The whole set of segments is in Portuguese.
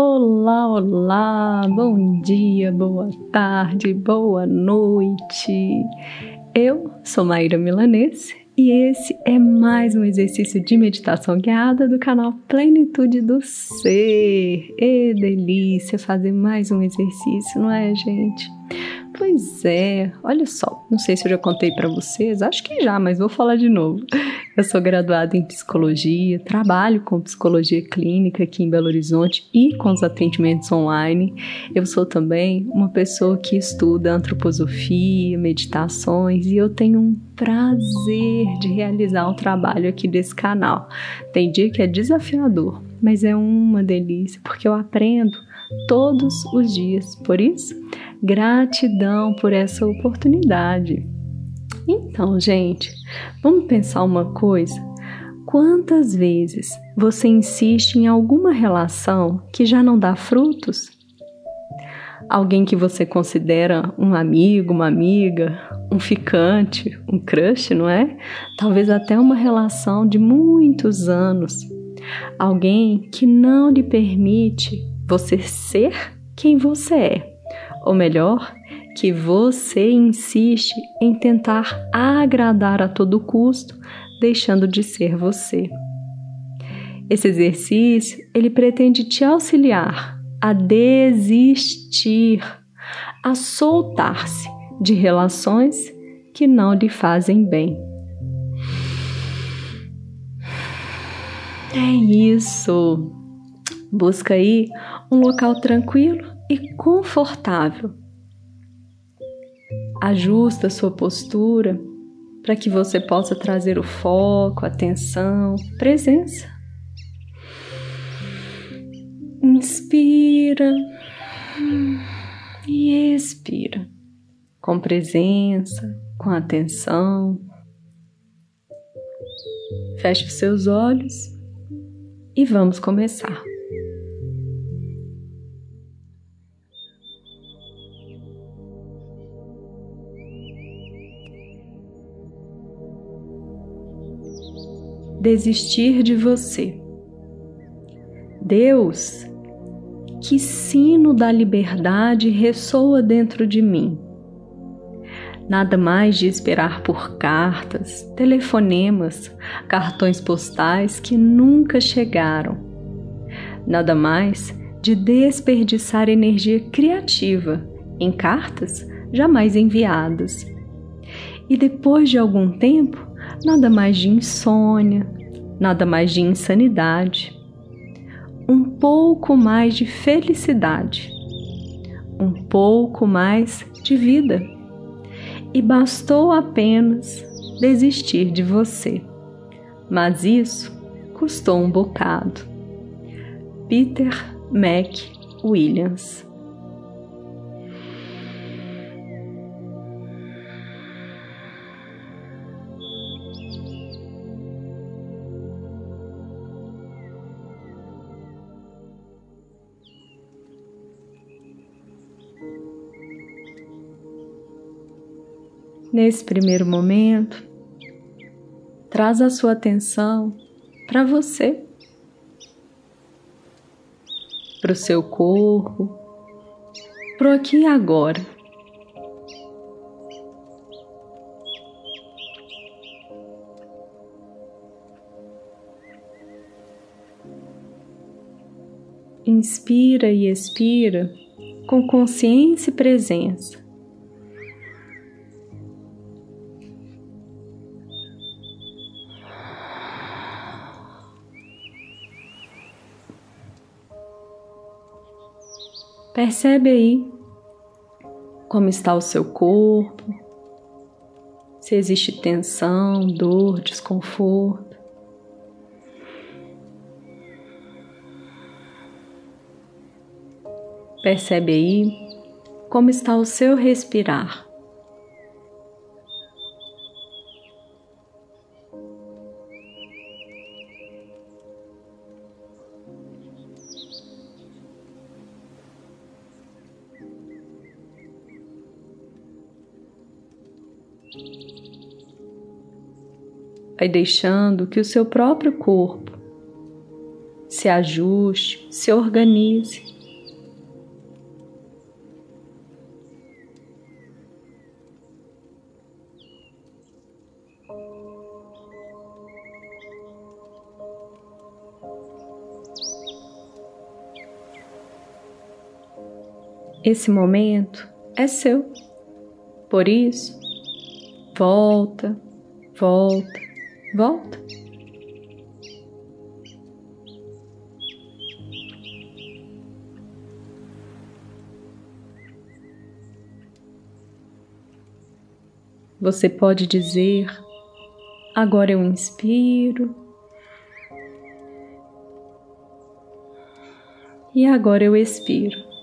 Olá, olá, bom dia, boa tarde, boa noite. Eu sou Maíra Milanese e esse é mais um exercício de meditação guiada do canal Plenitude do Ser. E delícia fazer mais um exercício, não é, gente? Pois é, olha só, não sei se eu já contei para vocês, acho que já, mas vou falar de novo. Eu sou graduada em psicologia, trabalho com psicologia clínica aqui em Belo Horizonte e com os atendimentos online. Eu sou também uma pessoa que estuda antroposofia, meditações e eu tenho um prazer de realizar o trabalho aqui desse canal. Tem dia que é desafiador, mas é uma delícia porque eu aprendo todos os dias. Por isso, gratidão por essa oportunidade. Então, gente, vamos pensar uma coisa? Quantas vezes você insiste em alguma relação que já não dá frutos? Alguém que você considera um amigo, uma amiga, um ficante, um crush, não é? Talvez até uma relação de muitos anos. Alguém que não lhe permite você ser quem você é. Ou melhor, que você insiste em tentar agradar a todo custo, deixando de ser você. Esse exercício, ele pretende te auxiliar a desistir, a soltar-se de relações que não lhe fazem bem. É isso. Busca aí um local tranquilo e confortável. Ajusta sua postura para que você possa trazer o foco, atenção, presença. Inspira e expira com presença, com atenção. Feche os seus olhos e vamos começar. Desistir de você. Deus, que sino da liberdade ressoa dentro de mim. Nada mais de esperar por cartas, telefonemas, cartões postais que nunca chegaram. Nada mais de desperdiçar energia criativa em cartas jamais enviadas. E depois de algum tempo, nada mais de insônia, nada mais de insanidade, um pouco mais de felicidade, um pouco mais de vida. E bastou apenas desistir de você. Mas isso custou um bocado. Peter Mac Williams Nesse primeiro momento, traz a sua atenção para você, para o seu corpo, para aqui e agora. Inspira e expira com consciência e presença. Percebe aí como está o seu corpo, se existe tensão, dor, desconforto. Percebe aí como está o seu respirar. Vai deixando que o seu próprio corpo se ajuste, se organize. Esse momento é seu. Por isso, volta, volta, volta. Você pode dizer: agora eu inspiro. E agora eu expiro.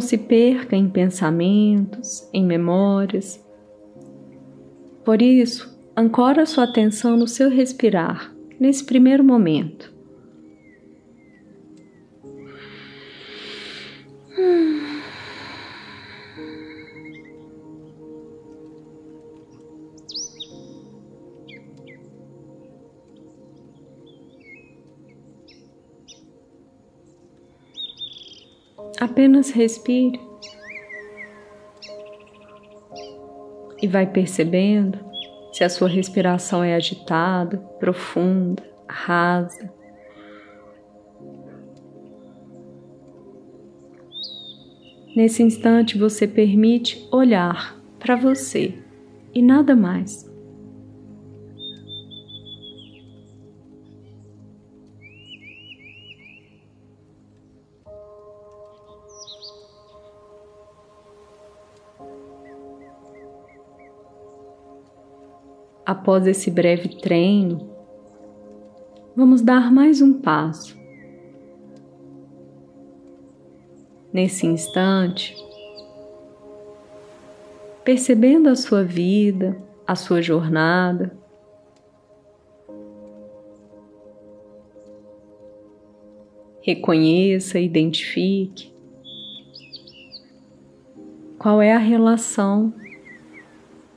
Não se perca em pensamentos, em memórias. Por isso, ancora sua atenção no seu respirar nesse primeiro momento. Apenas respire e vai percebendo se a sua respiração é agitada, profunda, rasa. Nesse instante você permite olhar para você e nada mais. Após esse breve treino, vamos dar mais um passo. Nesse instante, percebendo a sua vida, a sua jornada, reconheça, identifique qual é a relação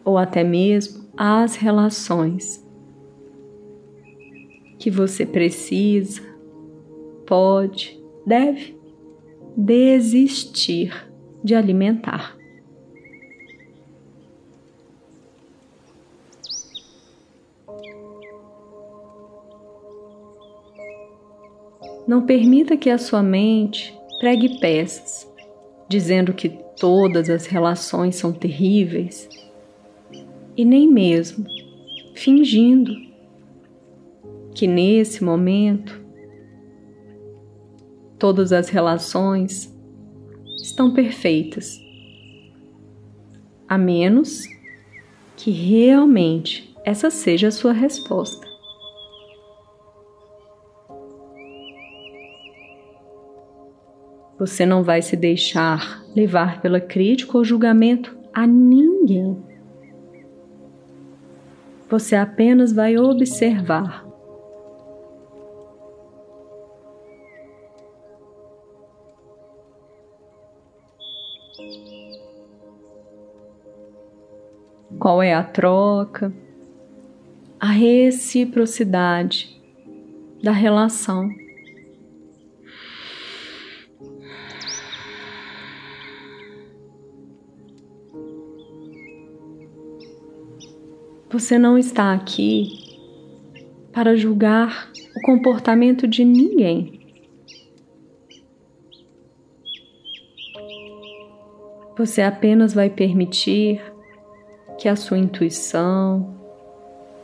ou até mesmo as relações que você precisa, pode, deve desistir de alimentar. Não permita que a sua mente pregue peças, dizendo que todas as relações são terríveis e nem mesmo fingindo que nesse momento todas as relações estão perfeitas, a menos que realmente essa seja a sua resposta. Você não vai se deixar levar pela crítica ou julgamento a ninguém você apenas vai observar. Qual é a troca, a reciprocidade da relação. Você não está aqui para julgar o comportamento de ninguém. Você apenas vai permitir que a sua intuição,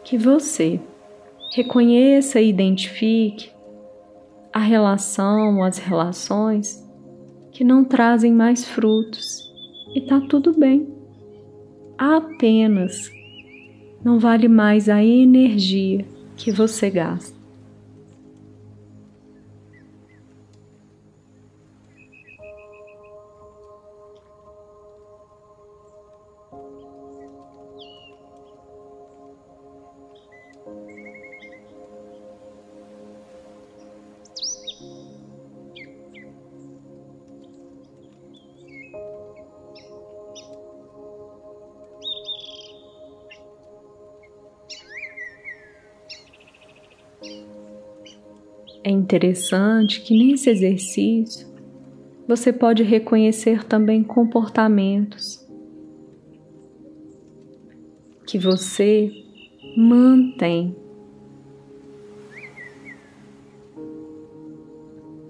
que você reconheça e identifique a relação, as relações que não trazem mais frutos e tá tudo bem. Apenas não vale mais a energia que você gasta. É interessante que nesse exercício você pode reconhecer também comportamentos que você mantém,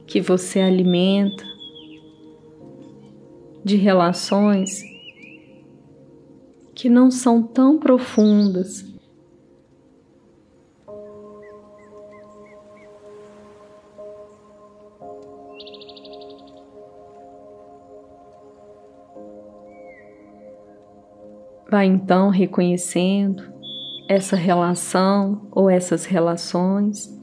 que você alimenta de relações que não são tão profundas Vai então reconhecendo essa relação ou essas relações.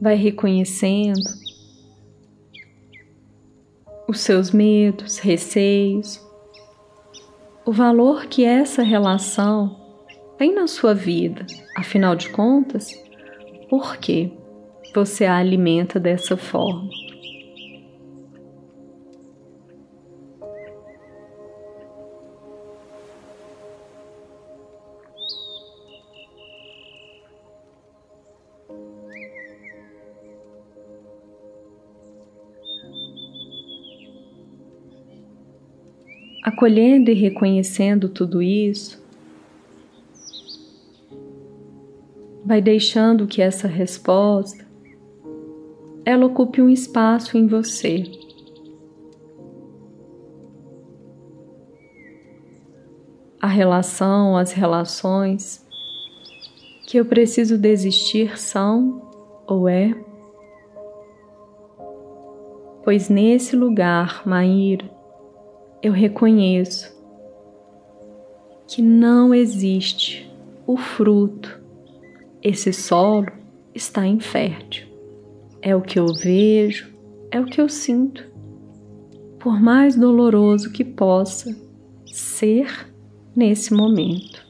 Vai reconhecendo os seus medos, receios, o valor que essa relação tem na sua vida. Afinal de contas, por quê? Você a alimenta dessa forma. Acolhendo e reconhecendo tudo isso, vai deixando que essa resposta ela ocupe um espaço em você. A relação, as relações que eu preciso desistir são ou é? Pois nesse lugar, Maíra, eu reconheço que não existe o fruto, esse solo está infértil. É o que eu vejo, é o que eu sinto. Por mais doloroso que possa ser nesse momento.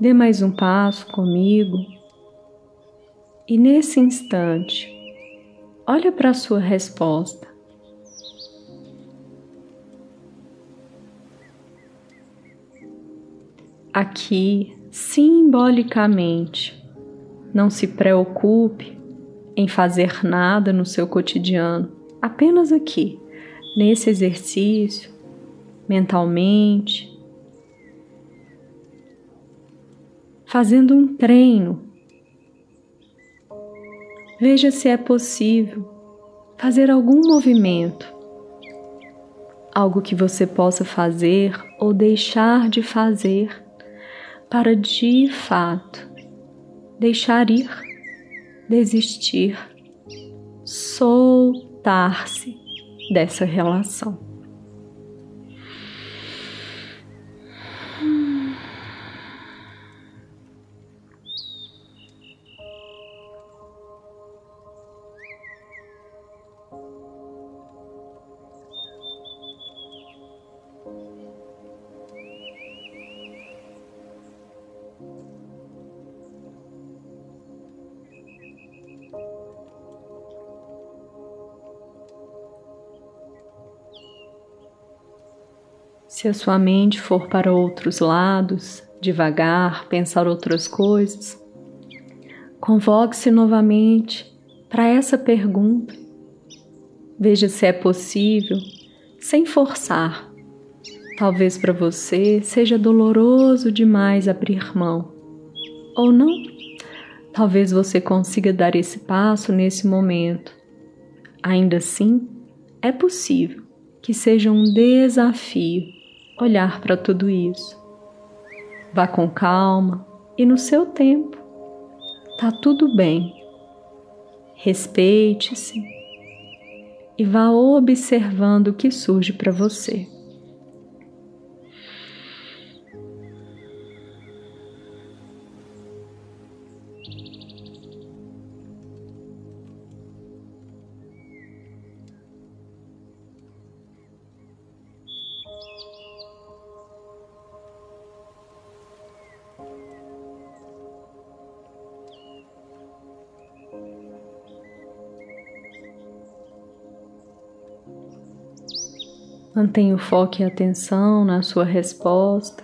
Dê mais um passo comigo e nesse instante, olha para a sua resposta. Aqui, simbolicamente, não se preocupe em fazer nada no seu cotidiano, apenas aqui, nesse exercício, mentalmente, fazendo um treino. Veja se é possível fazer algum movimento, algo que você possa fazer ou deixar de fazer para de fato deixar ir, desistir, soltar-se dessa relação. Se a sua mente for para outros lados, devagar, pensar outras coisas, convoque-se novamente para essa pergunta. Veja se é possível, sem forçar. Talvez para você seja doloroso demais abrir mão. Ou não? Talvez você consiga dar esse passo nesse momento. Ainda assim, é possível que seja um desafio olhar para tudo isso. Vá com calma e no seu tempo. Tá tudo bem. Respeite-se e vá observando o que surge para você. Mantenha o foco e a atenção na sua resposta.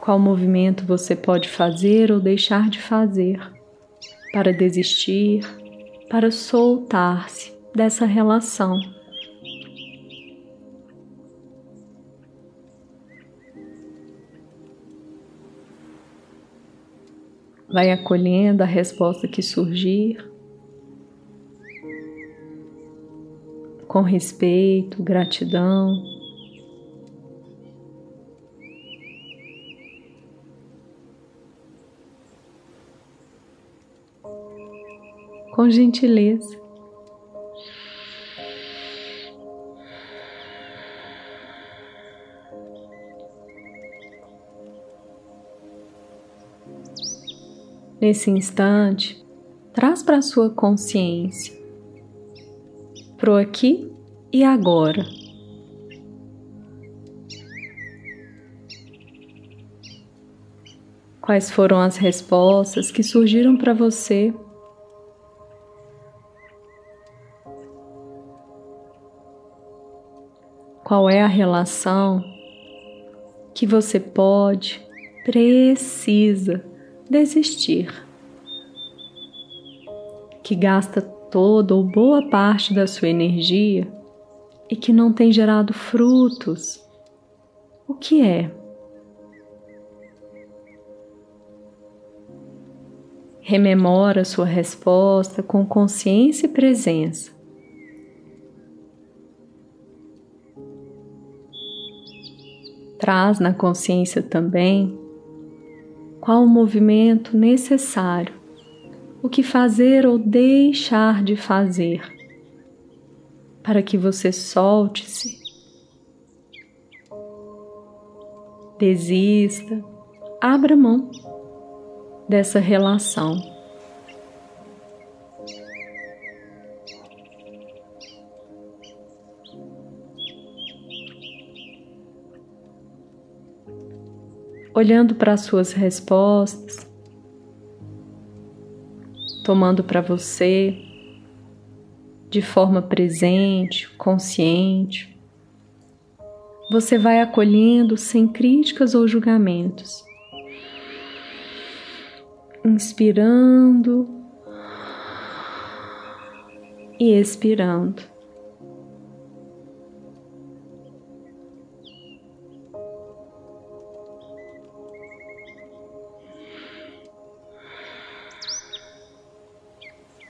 Qual movimento você pode fazer ou deixar de fazer para desistir, para soltar-se dessa relação? Vai acolhendo a resposta que surgir, com respeito, gratidão. Com gentileza. Nesse instante, traz para a sua consciência, aqui e agora. Quais foram as respostas que surgiram para você? Qual é a relação que você pode, precisa desistir, que gasta toda ou boa parte da sua energia e que não tem gerado frutos, o que é? Rememora sua resposta com consciência e presença. Traz na consciência também qual o movimento necessário, o que fazer ou deixar de fazer, para que você solte-se, desista, abra mão dessa relação. olhando para as suas respostas, tomando para você de forma presente, consciente. Você vai acolhendo sem críticas ou julgamentos. Inspirando e expirando.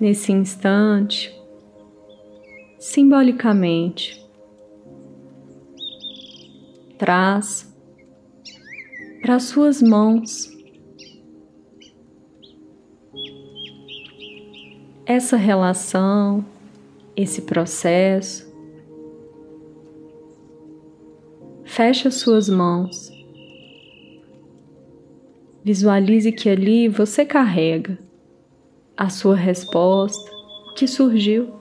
Nesse instante, simbolicamente, traz para suas mãos essa relação, esse processo. Feche as suas mãos. Visualize que ali você carrega a sua resposta, o que surgiu.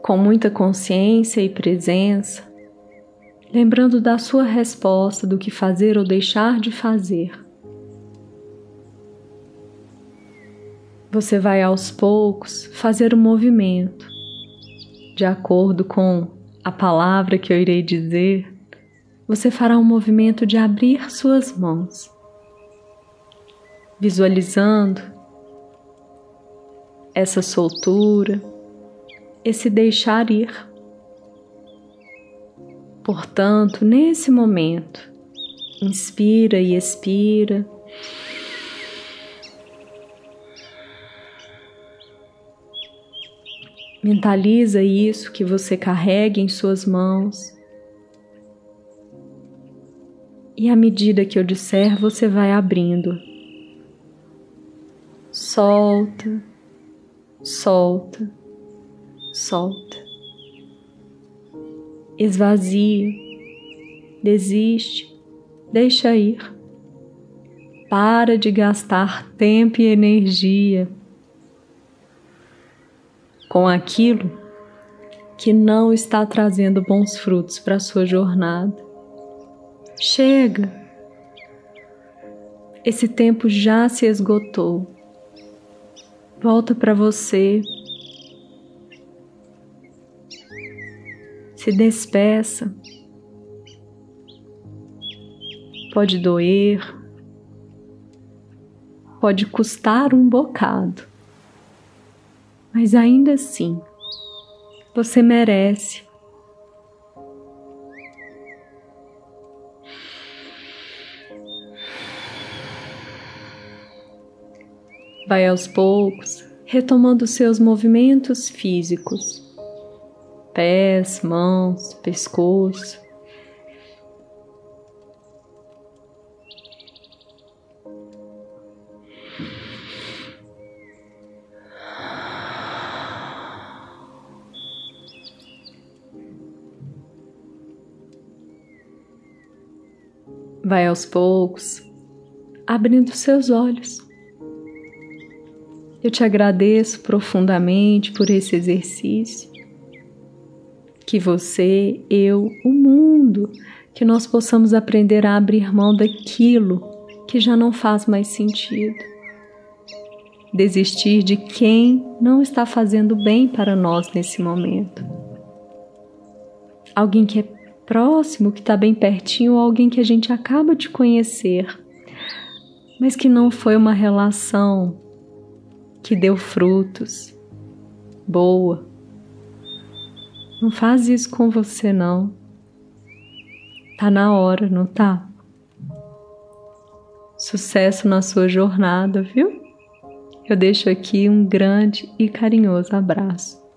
Com muita consciência e presença, lembrando da sua resposta do que fazer ou deixar de fazer. Você vai aos poucos fazer o um movimento de acordo com a palavra que eu irei dizer você fará um movimento de abrir suas mãos, visualizando essa soltura, esse deixar ir. Portanto, nesse momento, inspira e expira. Mentaliza isso que você carrega em suas mãos e à medida que eu disser, você vai abrindo. Solta, solta, solta. Esvazia, desiste, deixa ir. Para de gastar tempo e energia com aquilo que não está trazendo bons frutos para a sua jornada. Chega! Esse tempo já se esgotou. Volta para você. Se despeça. Pode doer, pode custar um bocado, mas ainda assim você merece. Vai aos poucos, retomando seus movimentos físicos, pés, mãos, pescoço. Vai aos poucos, abrindo seus olhos. Eu te agradeço profundamente por esse exercício. Que você, eu, o mundo, que nós possamos aprender a abrir mão daquilo que já não faz mais sentido. Desistir de quem não está fazendo bem para nós nesse momento. Alguém que é próximo, que está bem pertinho, ou alguém que a gente acaba de conhecer, mas que não foi uma relação que deu frutos, boa. Não faz isso com você, não. Tá na hora, não tá? Sucesso na sua jornada, viu? Eu deixo aqui um grande e carinhoso abraço.